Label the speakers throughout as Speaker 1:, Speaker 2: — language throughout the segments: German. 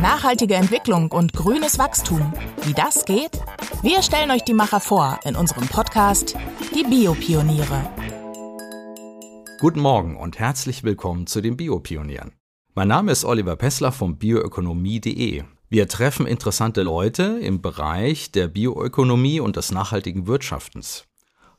Speaker 1: Nachhaltige Entwicklung und grünes Wachstum. Wie das geht? Wir stellen euch die Macher vor in unserem Podcast Die Biopioniere.
Speaker 2: Guten Morgen und herzlich willkommen zu den Biopionieren. Mein Name ist Oliver Pessler von bioökonomie.de. Wir treffen interessante Leute im Bereich der Bioökonomie und des nachhaltigen Wirtschaftens.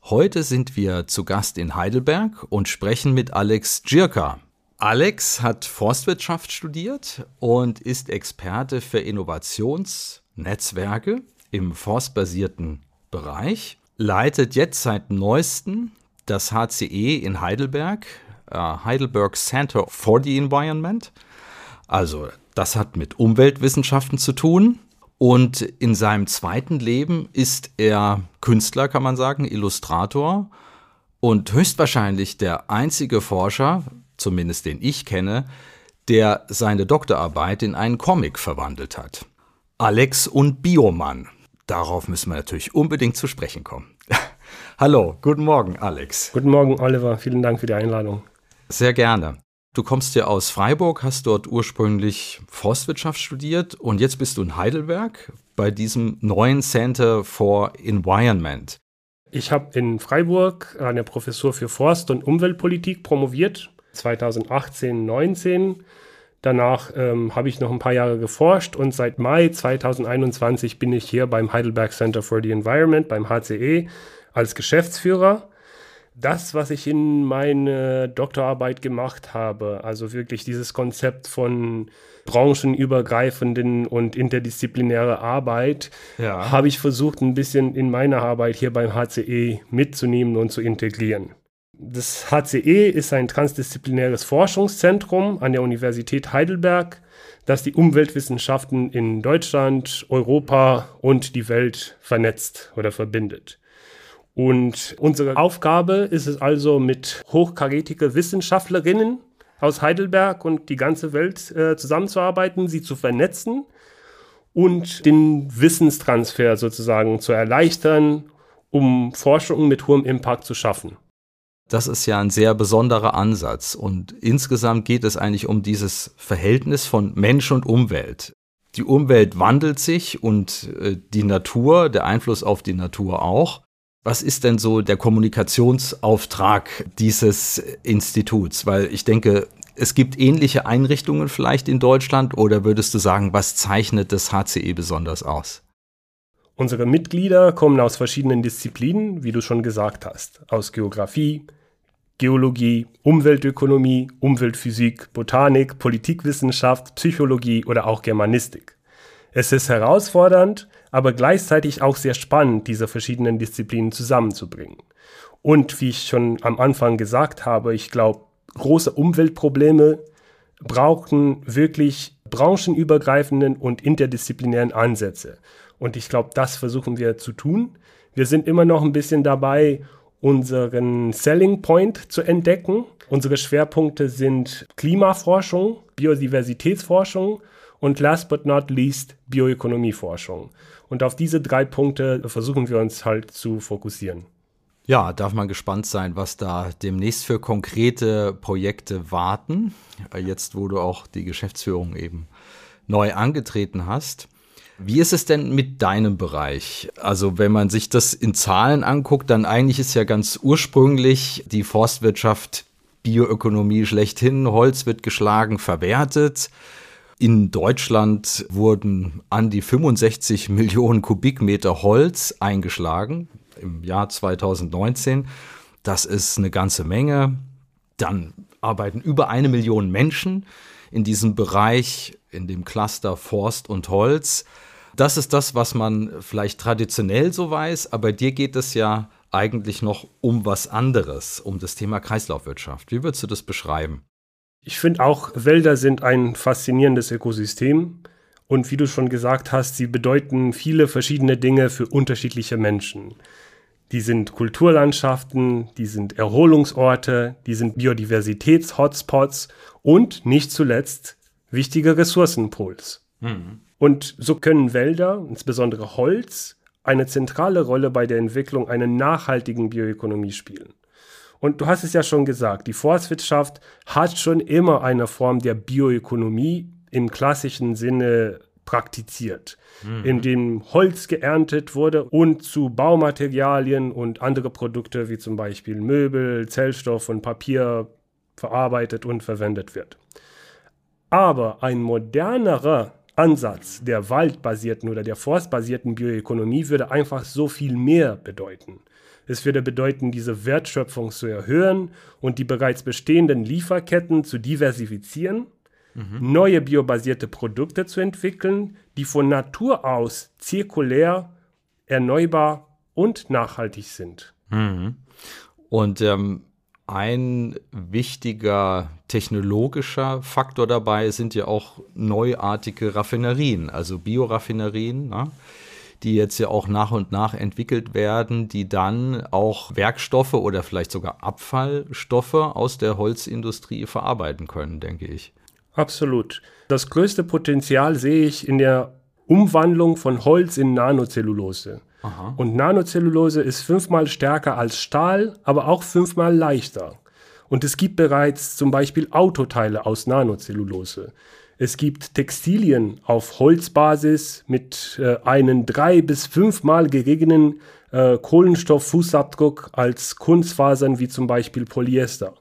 Speaker 2: Heute sind wir zu Gast in Heidelberg und sprechen mit Alex Dschirka. Alex hat Forstwirtschaft studiert und ist Experte für Innovationsnetzwerke im forstbasierten Bereich, leitet jetzt seit neuestem das HCE in Heidelberg, äh, Heidelberg Center for the Environment. Also das hat mit Umweltwissenschaften zu tun. Und in seinem zweiten Leben ist er Künstler, kann man sagen, Illustrator und höchstwahrscheinlich der einzige Forscher, zumindest den ich kenne, der seine Doktorarbeit in einen Comic verwandelt hat. Alex und Biomann. Darauf müssen wir natürlich unbedingt zu sprechen kommen. Hallo, guten Morgen, Alex.
Speaker 3: Guten Morgen, Oliver. Vielen Dank für die Einladung.
Speaker 2: Sehr gerne. Du kommst ja aus Freiburg, hast dort ursprünglich Forstwirtschaft studiert und jetzt bist du in Heidelberg bei diesem neuen Center for Environment.
Speaker 3: Ich habe in Freiburg an der Professur für Forst- und Umweltpolitik promoviert, 2018, 19. Danach ähm, habe ich noch ein paar Jahre geforscht und seit Mai 2021 bin ich hier beim Heidelberg Center for the Environment, beim HCE, als Geschäftsführer das, was ich in meine Doktorarbeit gemacht habe, also wirklich dieses Konzept von branchenübergreifenden und interdisziplinäre Arbeit, ja. habe ich versucht, ein bisschen in meiner Arbeit hier beim HCE mitzunehmen und zu integrieren. Das HCE ist ein transdisziplinäres Forschungszentrum an der Universität Heidelberg, das die Umweltwissenschaften in Deutschland, Europa und die Welt vernetzt oder verbindet. Und unsere Aufgabe ist es also, mit hochkarätigen Wissenschaftlerinnen aus Heidelberg und die ganze Welt äh, zusammenzuarbeiten, sie zu vernetzen und den Wissenstransfer sozusagen zu erleichtern, um Forschung mit hohem Impact zu schaffen.
Speaker 2: Das ist ja ein sehr besonderer Ansatz und insgesamt geht es eigentlich um dieses Verhältnis von Mensch und Umwelt. Die Umwelt wandelt sich und äh, die Natur, der Einfluss auf die Natur auch. Was ist denn so der Kommunikationsauftrag dieses Instituts? Weil ich denke, es gibt ähnliche Einrichtungen vielleicht in Deutschland oder würdest du sagen, was zeichnet das HCE besonders aus?
Speaker 3: Unsere Mitglieder kommen aus verschiedenen Disziplinen, wie du schon gesagt hast, aus Geografie, Geologie, Umweltökonomie, Umweltphysik, Botanik, Politikwissenschaft, Psychologie oder auch Germanistik. Es ist herausfordernd, aber gleichzeitig auch sehr spannend, diese verschiedenen Disziplinen zusammenzubringen. Und wie ich schon am Anfang gesagt habe, ich glaube, große Umweltprobleme brauchen wirklich branchenübergreifenden und interdisziplinären Ansätze. Und ich glaube, das versuchen wir zu tun. Wir sind immer noch ein bisschen dabei, unseren Selling Point zu entdecken. Unsere Schwerpunkte sind Klimaforschung, Biodiversitätsforschung und last but not least Bioökonomieforschung. Und auf diese drei Punkte versuchen wir uns halt zu fokussieren.
Speaker 2: Ja, darf man gespannt sein, was da demnächst für konkrete Projekte warten. Jetzt, wo du auch die Geschäftsführung eben neu angetreten hast. Wie ist es denn mit deinem Bereich? Also wenn man sich das in Zahlen anguckt, dann eigentlich ist ja ganz ursprünglich die Forstwirtschaft Bioökonomie schlechthin. Holz wird geschlagen, verwertet. In Deutschland wurden an die 65 Millionen Kubikmeter Holz eingeschlagen im Jahr 2019. Das ist eine ganze Menge. Dann arbeiten über eine Million Menschen in diesem Bereich, in dem Cluster Forst und Holz. Das ist das, was man vielleicht traditionell so weiß, aber dir geht es ja eigentlich noch um was anderes, um das Thema Kreislaufwirtschaft. Wie würdest du das beschreiben?
Speaker 3: Ich finde auch, Wälder sind ein faszinierendes Ökosystem. Und wie du schon gesagt hast, sie bedeuten viele verschiedene Dinge für unterschiedliche Menschen. Die sind Kulturlandschaften, die sind Erholungsorte, die sind Biodiversitäts-Hotspots und nicht zuletzt wichtige Ressourcenpools. Mhm. Und so können Wälder, insbesondere Holz, eine zentrale Rolle bei der Entwicklung einer nachhaltigen Bioökonomie spielen. Und du hast es ja schon gesagt, die Forstwirtschaft hat schon immer eine Form der Bioökonomie im klassischen Sinne praktiziert, mhm. in dem Holz geerntet wurde und zu Baumaterialien und andere Produkte wie zum Beispiel Möbel, Zellstoff und Papier verarbeitet und verwendet wird. Aber ein modernerer Ansatz der waldbasierten oder der forstbasierten Bioökonomie würde einfach so viel mehr bedeuten. Es würde bedeuten, diese Wertschöpfung zu erhöhen und die bereits bestehenden Lieferketten zu diversifizieren, mhm. neue biobasierte Produkte zu entwickeln, die von Natur aus zirkulär, erneuerbar und nachhaltig sind.
Speaker 2: Mhm. Und ähm, ein wichtiger technologischer Faktor dabei sind ja auch neuartige Raffinerien, also Bioraffinerien, ne? die jetzt ja auch nach und nach entwickelt werden, die dann auch Werkstoffe oder vielleicht sogar Abfallstoffe aus der Holzindustrie verarbeiten können, denke ich.
Speaker 3: Absolut. Das größte Potenzial sehe ich in der Umwandlung von Holz in Nanocellulose. Aha. Und Nanocellulose ist fünfmal stärker als Stahl, aber auch fünfmal leichter. Und es gibt bereits zum Beispiel Autoteile aus Nanocellulose. Es gibt Textilien auf Holzbasis mit äh, einem drei- bis fünfmal geringeren äh, Kohlenstofffußabdruck als Kunstfasern wie zum Beispiel Polyester.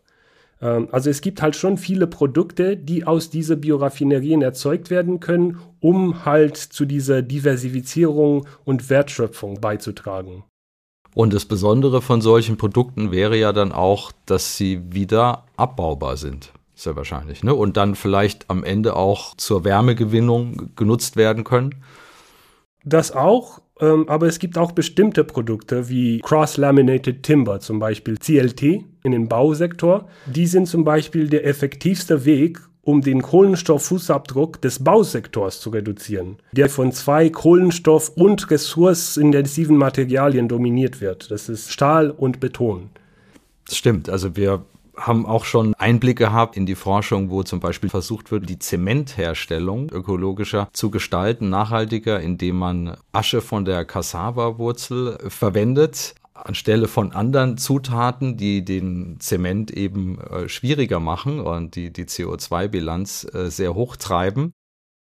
Speaker 3: Ähm, also es gibt halt schon viele Produkte, die aus diesen Bioraffinerien erzeugt werden können, um halt zu dieser Diversifizierung und Wertschöpfung beizutragen.
Speaker 2: Und das Besondere von solchen Produkten wäre ja dann auch, dass sie wieder abbaubar sind. Sehr wahrscheinlich. Ne? Und dann vielleicht am Ende auch zur Wärmegewinnung genutzt werden können.
Speaker 3: Das auch, ähm, aber es gibt auch bestimmte Produkte wie Cross-Laminated Timber, zum Beispiel CLT in den Bausektor. Die sind zum Beispiel der effektivste Weg, um den Kohlenstofffußabdruck des Bausektors zu reduzieren, der von zwei Kohlenstoff- und ressourcenintensiven Materialien dominiert wird. Das ist Stahl und Beton.
Speaker 2: Das stimmt. Also wir haben auch schon Einblick gehabt in die Forschung, wo zum Beispiel versucht wird, die Zementherstellung ökologischer zu gestalten, nachhaltiger, indem man Asche von der Cassava-Wurzel verwendet anstelle von anderen Zutaten, die den Zement eben äh, schwieriger machen und die die CO2-Bilanz äh, sehr hoch treiben.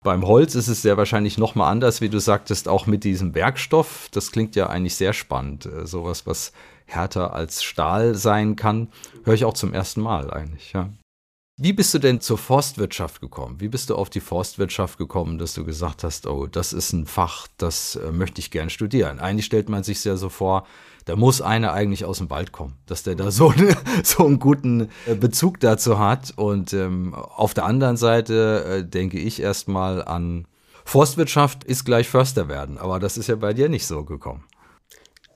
Speaker 2: Beim Holz ist es sehr wahrscheinlich nochmal anders, wie du sagtest, auch mit diesem Werkstoff. Das klingt ja eigentlich sehr spannend. Äh, sowas, was härter als Stahl sein kann, höre ich auch zum ersten Mal eigentlich, ja. Wie bist du denn zur Forstwirtschaft gekommen? Wie bist du auf die Forstwirtschaft gekommen, dass du gesagt hast, oh, das ist ein Fach, das äh, möchte ich gern studieren? Eigentlich stellt man sich ja so vor, da muss einer eigentlich aus dem Wald kommen, dass der da so, so einen guten äh, Bezug dazu hat. Und ähm, auf der anderen Seite äh, denke ich erstmal an Forstwirtschaft ist gleich Förster werden, aber das ist ja bei dir nicht so gekommen.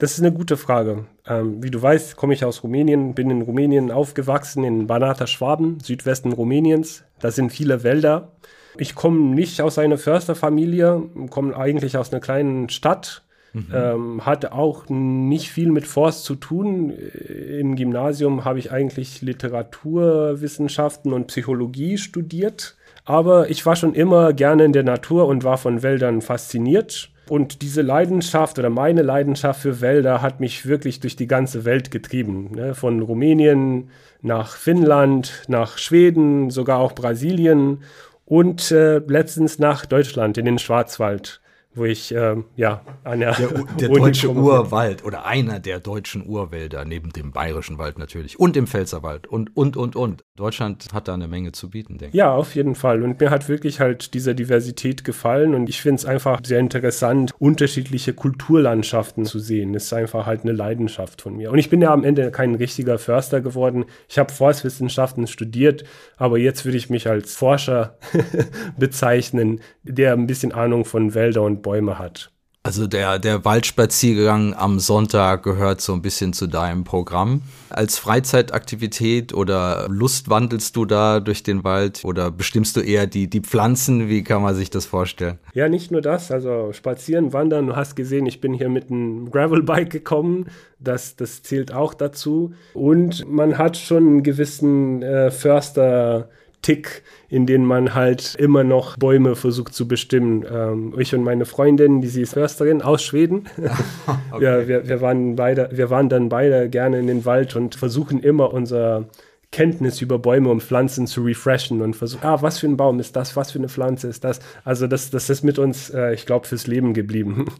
Speaker 3: Das ist eine gute Frage. Ähm, wie du weißt, komme ich aus Rumänien, bin in Rumänien aufgewachsen, in Banata Schwaben, Südwesten Rumäniens. Da sind viele Wälder. Ich komme nicht aus einer Försterfamilie, komme eigentlich aus einer kleinen Stadt. Mhm. Ähm, hatte auch nicht viel mit Forst zu tun. Im Gymnasium habe ich eigentlich Literaturwissenschaften und Psychologie studiert. Aber ich war schon immer gerne in der Natur und war von Wäldern fasziniert. Und diese Leidenschaft oder meine Leidenschaft für Wälder hat mich wirklich durch die ganze Welt getrieben. Ne? Von Rumänien nach Finnland, nach Schweden, sogar auch Brasilien und äh, letztens nach Deutschland in den Schwarzwald wo ich ähm, ja
Speaker 2: an der, der, der deutsche Urwald oder einer der deutschen Urwälder neben dem bayerischen Wald natürlich und dem Pfälzerwald und und und und Deutschland hat da eine Menge zu bieten, denke
Speaker 3: ich. Ja, auf jeden Fall und mir hat wirklich halt diese Diversität gefallen und ich finde es einfach sehr interessant, unterschiedliche Kulturlandschaften zu sehen. Das ist einfach halt eine Leidenschaft von mir und ich bin ja am Ende kein richtiger Förster geworden. Ich habe Forstwissenschaften studiert, aber jetzt würde ich mich als Forscher bezeichnen, der ein bisschen Ahnung von Wälder und Bäume hat.
Speaker 2: Also der, der Waldspaziergang am Sonntag gehört so ein bisschen zu deinem Programm. Als Freizeitaktivität oder lustwandelst du da durch den Wald oder bestimmst du eher die, die Pflanzen? Wie kann man sich das vorstellen?
Speaker 3: Ja, nicht nur das. Also spazieren, wandern. Du hast gesehen, ich bin hier mit einem Gravelbike gekommen. Das, das zählt auch dazu. Und man hat schon einen gewissen äh, Förster- Tick, in denen man halt immer noch Bäume versucht zu bestimmen. Ähm, ich und meine Freundin, die sie ist Försterin aus Schweden, okay. ja, wir, wir, waren beide, wir waren dann beide gerne in den Wald und versuchen immer unser Kenntnis über Bäume und Pflanzen zu refreshen und versuchen, ah, was für ein Baum ist das, was für eine Pflanze ist das. Also das, das ist mit uns, äh, ich glaube, fürs Leben geblieben.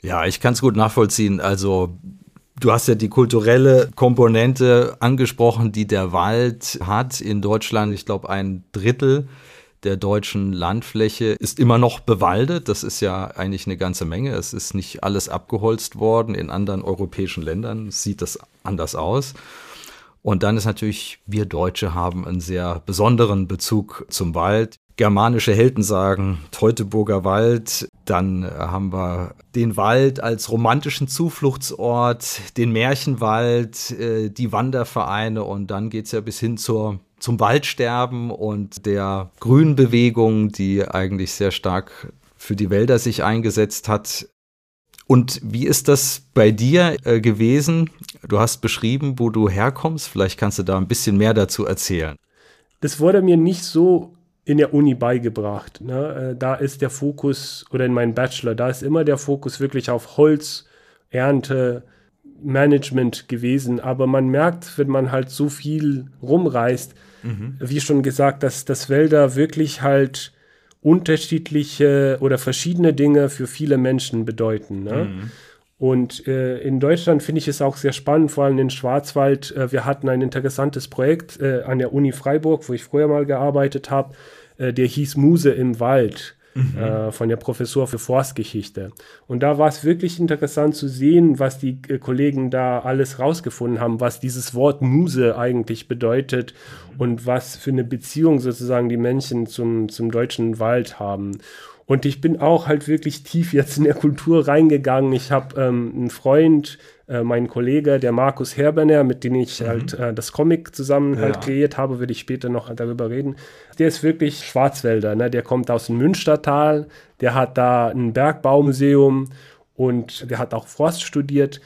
Speaker 2: Ja, ich kann es gut nachvollziehen. Also Du hast ja die kulturelle Komponente angesprochen, die der Wald hat in Deutschland. Ich glaube, ein Drittel der deutschen Landfläche ist immer noch bewaldet. Das ist ja eigentlich eine ganze Menge. Es ist nicht alles abgeholzt worden. In anderen europäischen Ländern sieht das anders aus. Und dann ist natürlich, wir Deutsche haben einen sehr besonderen Bezug zum Wald. Germanische Helden sagen Teutoburger Wald, dann haben wir den Wald als romantischen Zufluchtsort, den Märchenwald, äh, die Wandervereine und dann geht's ja bis hin zur, zum Waldsterben und der Grünbewegung, die eigentlich sehr stark für die Wälder sich eingesetzt hat. Und wie ist das bei dir äh, gewesen? Du hast beschrieben, wo du herkommst. Vielleicht kannst du da ein bisschen mehr dazu erzählen.
Speaker 3: Das wurde mir nicht so in der Uni beigebracht. Ne? Äh, da ist der Fokus, oder in meinem Bachelor, da ist immer der Fokus wirklich auf Holz, Ernte, Management gewesen. Aber man merkt, wenn man halt so viel rumreist, mhm. wie schon gesagt, dass, dass Wälder wirklich halt unterschiedliche oder verschiedene Dinge für viele Menschen bedeuten. Ne? Mhm. Und äh, in Deutschland finde ich es auch sehr spannend, vor allem in Schwarzwald. Äh, wir hatten ein interessantes Projekt äh, an der Uni Freiburg, wo ich früher mal gearbeitet habe. Äh, der hieß Muse im Wald. Mhm. Äh, von der Professur für Forstgeschichte. Und da war es wirklich interessant zu sehen, was die äh, Kollegen da alles rausgefunden haben, was dieses Wort Muse eigentlich bedeutet und was für eine Beziehung sozusagen die Menschen zum, zum deutschen Wald haben. Und ich bin auch halt wirklich tief jetzt in der Kultur reingegangen. Ich habe ähm, einen Freund, äh, mein Kollege, der Markus Herberner, mit dem ich mhm. halt äh, das Comic zusammen halt kreiert habe, würde ich später noch darüber reden. Der ist wirklich Schwarzwälder, ne? der kommt aus dem Münstertal, der hat da ein Bergbaumuseum und der hat auch Forst studiert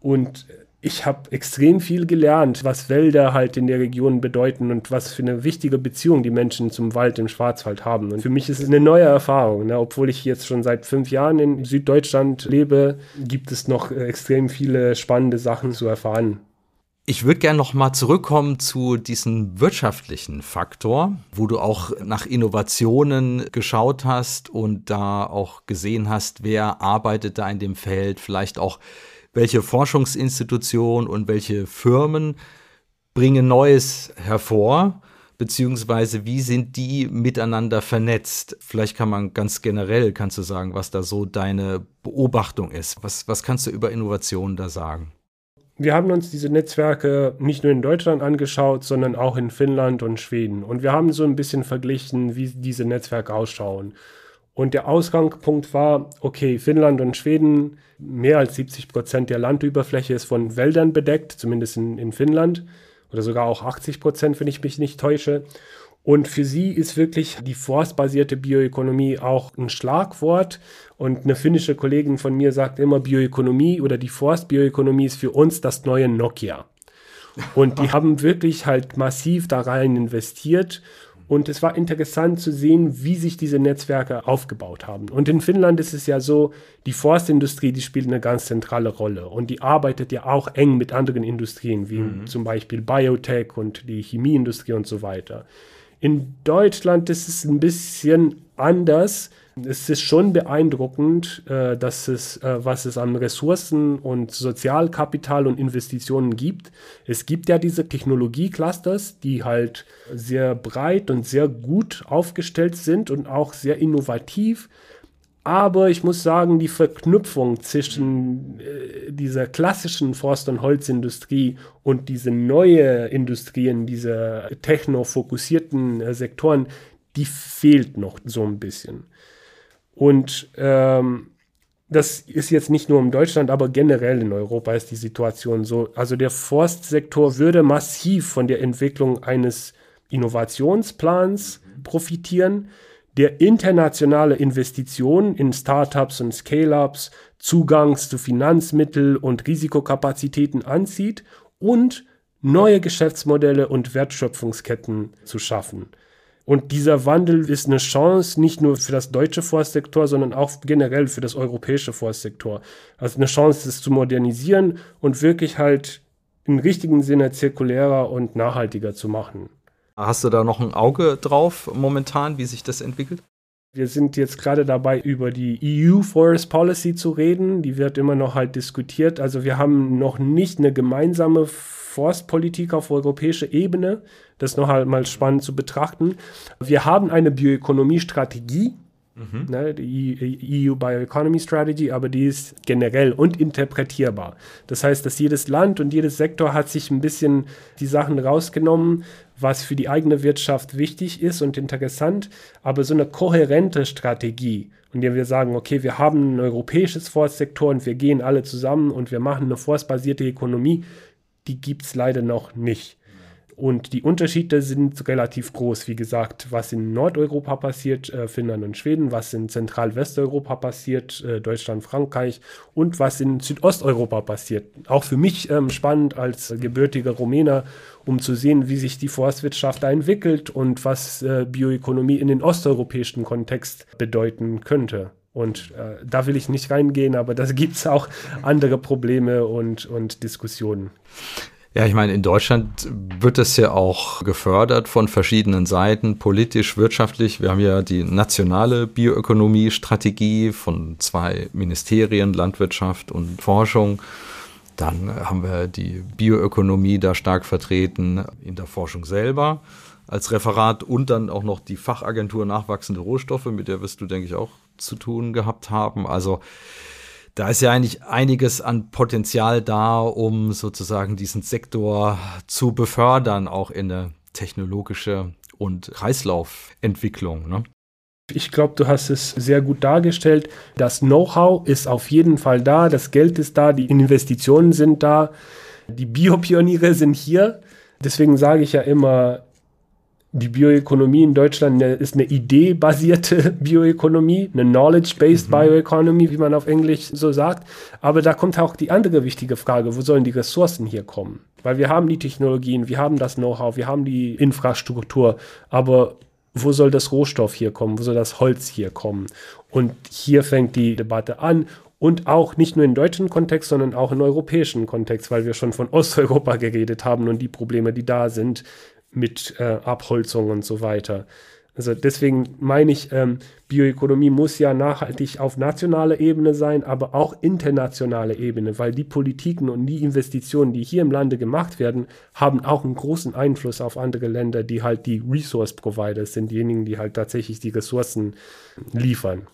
Speaker 3: und ich habe extrem viel gelernt, was Wälder halt in der Region bedeuten und was für eine wichtige Beziehung die Menschen zum Wald im Schwarzwald haben. Und für mich ist es eine neue Erfahrung. Ne? Obwohl ich jetzt schon seit fünf Jahren in Süddeutschland lebe, gibt es noch extrem viele spannende Sachen zu erfahren.
Speaker 2: Ich würde gerne noch mal zurückkommen zu diesem wirtschaftlichen Faktor, wo du auch nach Innovationen geschaut hast und da auch gesehen hast, wer arbeitet da in dem Feld, vielleicht auch welche Forschungsinstitutionen und welche Firmen bringen Neues hervor, beziehungsweise wie sind die miteinander vernetzt? Vielleicht kann man ganz generell, kannst du sagen, was da so deine Beobachtung ist. Was, was kannst du über Innovationen da sagen?
Speaker 3: Wir haben uns diese Netzwerke nicht nur in Deutschland angeschaut, sondern auch in Finnland und Schweden. Und wir haben so ein bisschen verglichen, wie diese Netzwerke ausschauen. Und der Ausgangspunkt war, okay, Finnland und Schweden, mehr als 70 Prozent der Landüberfläche ist von Wäldern bedeckt, zumindest in, in Finnland, oder sogar auch 80 Prozent, wenn ich mich nicht täusche. Und für sie ist wirklich die forstbasierte Bioökonomie auch ein Schlagwort. Und eine finnische Kollegin von mir sagt immer, Bioökonomie oder die Forstbioökonomie ist für uns das neue Nokia. Und die haben wirklich halt massiv da rein investiert und es war interessant zu sehen, wie sich diese Netzwerke aufgebaut haben. Und in Finnland ist es ja so, die Forstindustrie, die spielt eine ganz zentrale Rolle. Und die arbeitet ja auch eng mit anderen Industrien, wie mhm. zum Beispiel Biotech und die Chemieindustrie und so weiter. In Deutschland ist es ein bisschen anders es ist schon beeindruckend, äh, dass es, äh, was es an Ressourcen und Sozialkapital und Investitionen gibt. Es gibt ja diese Technologie-Clusters, die halt sehr breit und sehr gut aufgestellt sind und auch sehr innovativ. Aber ich muss sagen, die Verknüpfung zwischen äh, dieser klassischen Forst- und Holzindustrie und diese neue Industrien, diese techno-fokussierten Sektoren, die fehlt noch so ein bisschen. Und ähm, das ist jetzt nicht nur in Deutschland, aber generell in Europa ist die Situation so. Also der Forstsektor würde massiv von der Entwicklung eines Innovationsplans profitieren, der internationale Investitionen in Startups und Scale-ups, Zugangs zu Finanzmittel und Risikokapazitäten anzieht und neue Geschäftsmodelle und Wertschöpfungsketten zu schaffen. Und dieser Wandel ist eine Chance nicht nur für das deutsche Forstsektor, sondern auch generell für das europäische Forstsektor. Also eine Chance, das zu modernisieren und wirklich halt im richtigen Sinne zirkulärer und nachhaltiger zu machen.
Speaker 2: Hast du da noch ein Auge drauf momentan, wie sich das entwickelt?
Speaker 3: Wir sind jetzt gerade dabei, über die EU Forest Policy zu reden. Die wird immer noch halt diskutiert. Also wir haben noch nicht eine gemeinsame Forstpolitik auf europäischer Ebene. Das ist noch halt mal spannend zu betrachten. Wir haben eine Bioökonomie-Strategie, Mhm. Ne, die EU Bioeconomy Strategy, aber die ist generell und interpretierbar. Das heißt, dass jedes Land und jedes Sektor hat sich ein bisschen die Sachen rausgenommen, was für die eigene Wirtschaft wichtig ist und interessant, aber so eine kohärente Strategie, in der wir sagen, okay, wir haben ein europäisches Forstsektor und wir gehen alle zusammen und wir machen eine forstbasierte Ökonomie, die gibt es leider noch nicht. Und die Unterschiede sind relativ groß. Wie gesagt, was in Nordeuropa passiert, äh, Finnland und Schweden, was in Zentral-Westeuropa passiert, äh, Deutschland, Frankreich und was in Südosteuropa passiert. Auch für mich ähm, spannend als gebürtiger Rumäner, um zu sehen, wie sich die Forstwirtschaft da entwickelt und was äh, Bioökonomie in den osteuropäischen Kontext bedeuten könnte. Und äh, da will ich nicht reingehen, aber da gibt es auch andere Probleme und, und Diskussionen.
Speaker 2: Ja, ich meine, in Deutschland wird es ja auch gefördert von verschiedenen Seiten, politisch, wirtschaftlich. Wir haben ja die nationale Bioökonomie-Strategie von zwei Ministerien, Landwirtschaft und Forschung. Dann haben wir die Bioökonomie da stark vertreten in der Forschung selber als Referat und dann auch noch die Fachagentur Nachwachsende Rohstoffe, mit der wirst du, denke ich, auch zu tun gehabt haben. Also da ist ja eigentlich einiges an Potenzial da, um sozusagen diesen Sektor zu befördern, auch in eine technologische und Kreislaufentwicklung. Ne?
Speaker 3: Ich glaube, du hast es sehr gut dargestellt. Das Know-how ist auf jeden Fall da, das Geld ist da, die Investitionen sind da, die Biopioniere sind hier. Deswegen sage ich ja immer, die Bioökonomie in Deutschland ist eine ideebasierte Bioökonomie, eine Knowledge-based mhm. Bioeconomy, wie man auf Englisch so sagt. Aber da kommt auch die andere wichtige Frage, wo sollen die Ressourcen hier kommen? Weil wir haben die Technologien, wir haben das Know-how, wir haben die Infrastruktur, aber wo soll das Rohstoff hier kommen? Wo soll das Holz hier kommen? Und hier fängt die Debatte an und auch nicht nur im deutschen Kontext, sondern auch im europäischen Kontext, weil wir schon von Osteuropa geredet haben und die Probleme, die da sind mit äh, Abholzung und so weiter. Also deswegen meine ich, ähm, Bioökonomie muss ja nachhaltig auf nationaler Ebene sein, aber auch internationale Ebene, weil die Politiken und die Investitionen, die hier im Lande gemacht werden, haben auch einen großen Einfluss auf andere Länder, die halt die Resource Providers sind, diejenigen, die halt tatsächlich die Ressourcen liefern.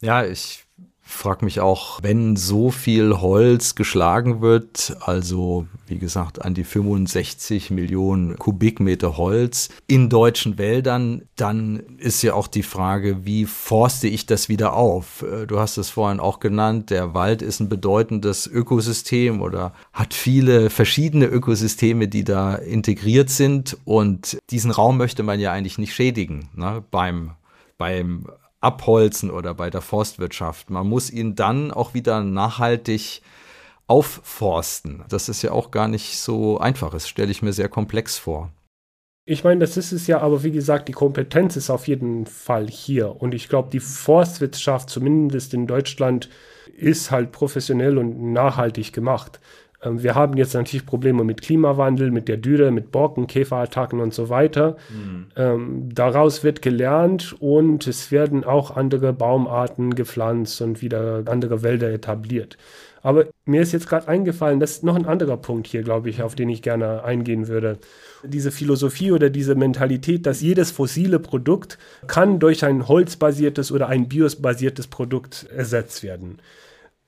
Speaker 2: Ja, ich frage mich auch, wenn so viel Holz geschlagen wird, also wie gesagt an die 65 Millionen Kubikmeter Holz in deutschen Wäldern, dann ist ja auch die Frage, wie forste ich das wieder auf? Äh, du hast es vorhin auch genannt, der Wald ist ein bedeutendes Ökosystem oder hat viele verschiedene Ökosysteme, die da integriert sind und diesen Raum möchte man ja eigentlich nicht schädigen ne, beim beim Abholzen oder bei der Forstwirtschaft. Man muss ihn dann auch wieder nachhaltig aufforsten. Das ist ja auch gar nicht so einfach. Das stelle ich mir sehr komplex vor.
Speaker 3: Ich meine, das ist es ja, aber wie gesagt, die Kompetenz ist auf jeden Fall hier. Und ich glaube, die Forstwirtschaft, zumindest in Deutschland, ist halt professionell und nachhaltig gemacht. Ähm, wir haben jetzt natürlich Probleme mit Klimawandel, mit der Dürre, mit Borken, Käferattacken und so weiter. Mhm. Ähm, daraus wird gelernt und es werden auch andere Baumarten gepflanzt und wieder andere Wälder etabliert. Aber mir ist jetzt gerade eingefallen, das ist noch ein anderer Punkt hier, glaube ich, auf den ich gerne eingehen würde. Diese Philosophie oder diese Mentalität, dass jedes fossile Produkt kann durch ein holzbasiertes oder ein biosbasiertes Produkt ersetzt werden.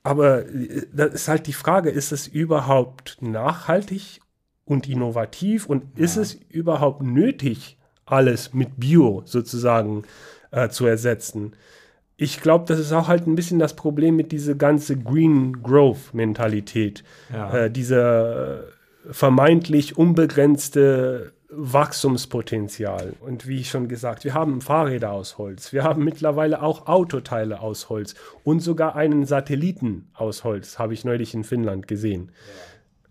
Speaker 3: Aber äh, da ist halt die Frage, ist es überhaupt nachhaltig und innovativ und ja. ist es überhaupt nötig, alles mit Bio sozusagen äh, zu ersetzen? Ich glaube, das ist auch halt ein bisschen das Problem mit dieser ganze Green Growth Mentalität. Ja. Äh, diese vermeintlich unbegrenzte Wachstumspotenzial. Und wie ich schon gesagt, wir haben Fahrräder aus Holz, wir haben mittlerweile auch Autoteile aus Holz und sogar einen Satelliten aus Holz, habe ich neulich in Finnland gesehen.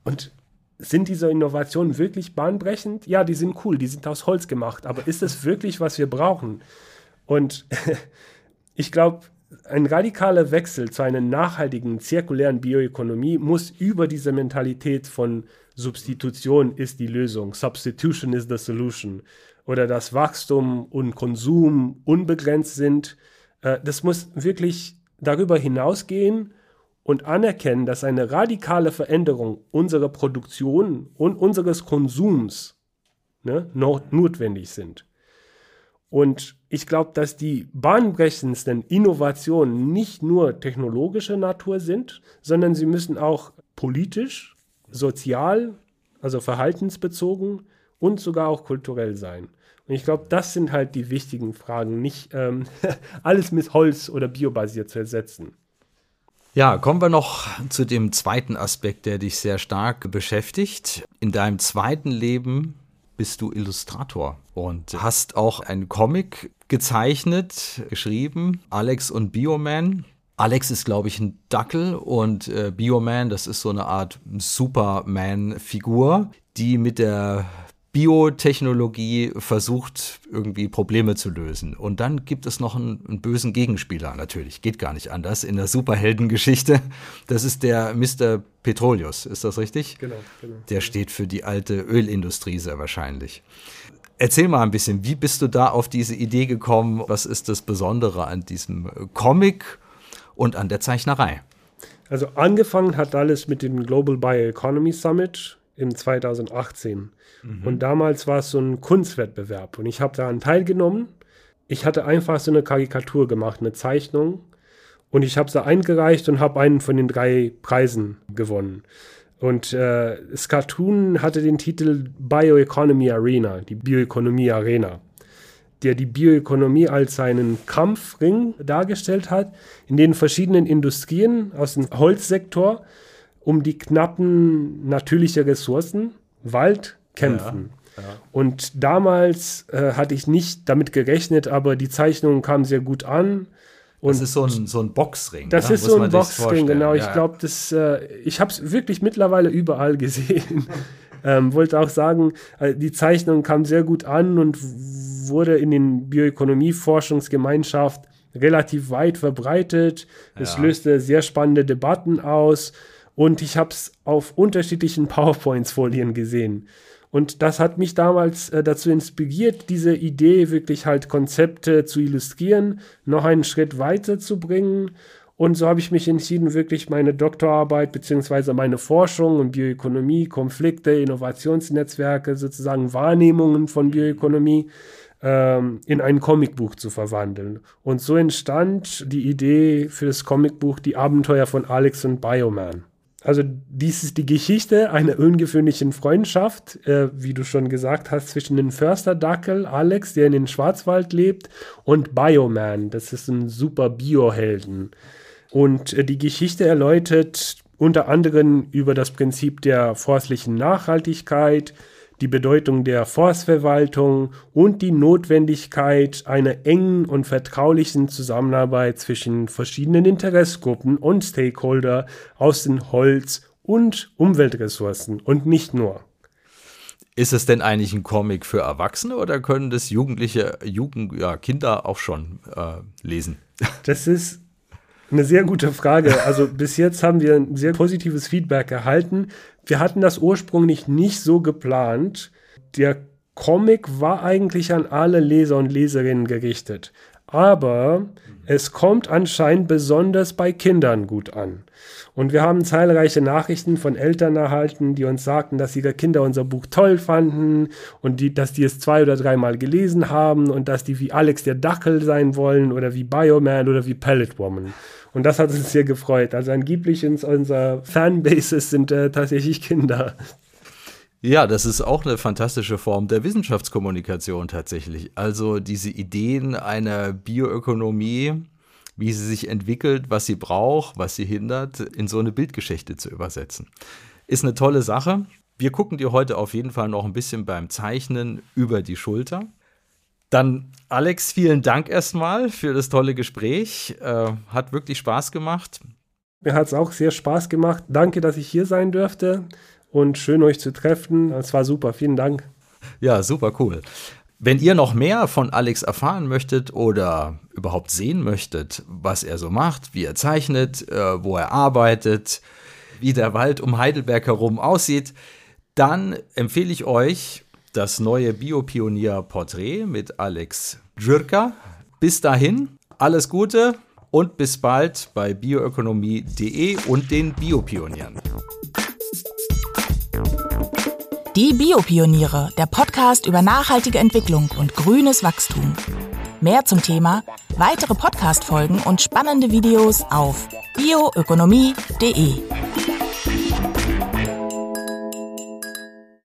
Speaker 3: Und sind diese Innovationen wirklich bahnbrechend? Ja, die sind cool, die sind aus Holz gemacht, aber ist es wirklich, was wir brauchen? Und ich glaube, ein radikaler Wechsel zu einer nachhaltigen, zirkulären Bioökonomie muss über diese Mentalität von Substitution ist die Lösung, Substitution is the solution oder dass Wachstum und Konsum unbegrenzt sind. Äh, das muss wirklich darüber hinausgehen und anerkennen, dass eine radikale Veränderung unserer Produktion und unseres Konsums ne, notwendig sind. Und ich glaube, dass die bahnbrechendsten Innovationen nicht nur technologischer Natur sind, sondern sie müssen auch politisch, sozial, also verhaltensbezogen und sogar auch kulturell sein. Und ich glaube, das sind halt die wichtigen Fragen, nicht ähm, alles mit Holz oder biobasiert zu ersetzen.
Speaker 2: Ja, kommen wir noch zu dem zweiten Aspekt, der dich sehr stark beschäftigt. In deinem zweiten Leben bist du Illustrator und hast auch einen Comic gezeichnet, geschrieben, Alex und Bioman. Alex ist, glaube ich, ein Dackel und äh, Bioman, das ist so eine Art Superman-Figur, die mit der Biotechnologie versucht, irgendwie Probleme zu lösen. Und dann gibt es noch einen, einen, bösen Gegenspieler, natürlich. Geht gar nicht anders in der Superheldengeschichte. Das ist der Mr. Petroleus, ist das richtig?
Speaker 3: Genau, genau.
Speaker 2: Der steht für die alte Ölindustrie sehr wahrscheinlich. Erzähl mal ein bisschen, wie bist du da auf diese Idee gekommen? Was ist das Besondere an diesem Comic und an der Zeichnerei?
Speaker 3: Also angefangen hat alles mit dem Global Bioeconomy Summit im 2018. Mhm. Und damals war es so ein Kunstwettbewerb und ich habe daran teilgenommen. Ich hatte einfach so eine Karikatur gemacht, eine Zeichnung und ich habe sie eingereicht und habe einen von den drei Preisen gewonnen. Und äh, das Cartoon hatte den Titel Bioeconomy Arena, die Bioökonomie Arena, der die Bioökonomie als einen Kampfring dargestellt hat, in den verschiedenen Industrien aus dem Holzsektor um die knappen natürliche Ressourcen, Wald, kämpfen. Ja, ja. Und damals äh, hatte ich nicht damit gerechnet, aber die Zeichnung kam sehr gut an.
Speaker 2: Und das ist so ein, so ein Boxring.
Speaker 3: Das ja? ist Muss so ein Boxring, genau. Ich glaube, äh, ich habe es wirklich mittlerweile überall gesehen. ähm, wollte auch sagen, äh, die Zeichnung kam sehr gut an und wurde in den Bioökonomie-Forschungsgemeinschaft relativ weit verbreitet. Es löste sehr spannende Debatten aus. Und ich habe es auf unterschiedlichen PowerPoints-Folien gesehen. Und das hat mich damals äh, dazu inspiriert, diese Idee wirklich halt Konzepte zu illustrieren, noch einen Schritt weiter zu bringen. Und so habe ich mich entschieden, wirklich meine Doktorarbeit beziehungsweise meine Forschung und Bioökonomie, Konflikte, Innovationsnetzwerke, sozusagen Wahrnehmungen von Bioökonomie ähm, in ein Comicbuch zu verwandeln. Und so entstand die Idee für das Comicbuch Die Abenteuer von Alex und Bioman. Also dies ist die Geschichte einer ungewöhnlichen Freundschaft, äh, wie du schon gesagt hast, zwischen dem Försterdackel Alex, der in den Schwarzwald lebt, und Bioman, das ist ein super Biohelden. Und äh, die Geschichte erläutert unter anderem über das Prinzip der forstlichen Nachhaltigkeit, die Bedeutung der Forstverwaltung und die Notwendigkeit einer engen und vertraulichen Zusammenarbeit zwischen verschiedenen Interessgruppen und Stakeholder aus den Holz- und Umweltressourcen und nicht nur.
Speaker 2: Ist es denn eigentlich ein Comic für Erwachsene oder können das Jugendliche, Jugend, ja, Kinder auch schon äh, lesen?
Speaker 3: Das ist eine sehr gute Frage. Also bis jetzt haben wir ein sehr positives Feedback erhalten. Wir hatten das ursprünglich nicht so geplant. Der Comic war eigentlich an alle Leser und Leserinnen gerichtet. Aber es kommt anscheinend besonders bei Kindern gut an. Und wir haben zahlreiche Nachrichten von Eltern erhalten, die uns sagten, dass ihre Kinder unser Buch toll fanden und die, dass die es zwei oder dreimal gelesen haben und dass die wie Alex der Dackel sein wollen oder wie Bioman oder wie Pellet Woman. Und das hat uns sehr gefreut. Also angeblich in unserer Fanbases sind äh, tatsächlich Kinder.
Speaker 2: Ja, das ist auch eine fantastische Form der Wissenschaftskommunikation tatsächlich. Also diese Ideen einer Bioökonomie, wie sie sich entwickelt, was sie braucht, was sie hindert, in so eine Bildgeschichte zu übersetzen. Ist eine tolle Sache. Wir gucken dir heute auf jeden Fall noch ein bisschen beim Zeichnen über die Schulter. Dann, Alex, vielen Dank erstmal für das tolle Gespräch. Äh, hat wirklich Spaß gemacht.
Speaker 3: Mir hat es auch sehr Spaß gemacht. Danke, dass ich hier sein dürfte und schön euch zu treffen. Es war super. Vielen Dank.
Speaker 2: Ja, super cool. Wenn ihr noch mehr von Alex erfahren möchtet oder überhaupt sehen möchtet, was er so macht, wie er zeichnet, äh, wo er arbeitet, wie der Wald um Heidelberg herum aussieht, dann empfehle ich euch das neue Biopionier-Porträt mit Alex Djurka. Bis dahin, alles Gute und bis bald bei bioökonomie.de und den Biopionieren.
Speaker 1: Die Biopioniere, der Podcast über nachhaltige Entwicklung und grünes Wachstum. Mehr zum Thema, weitere Podcast-Folgen und spannende Videos auf bioökonomie.de.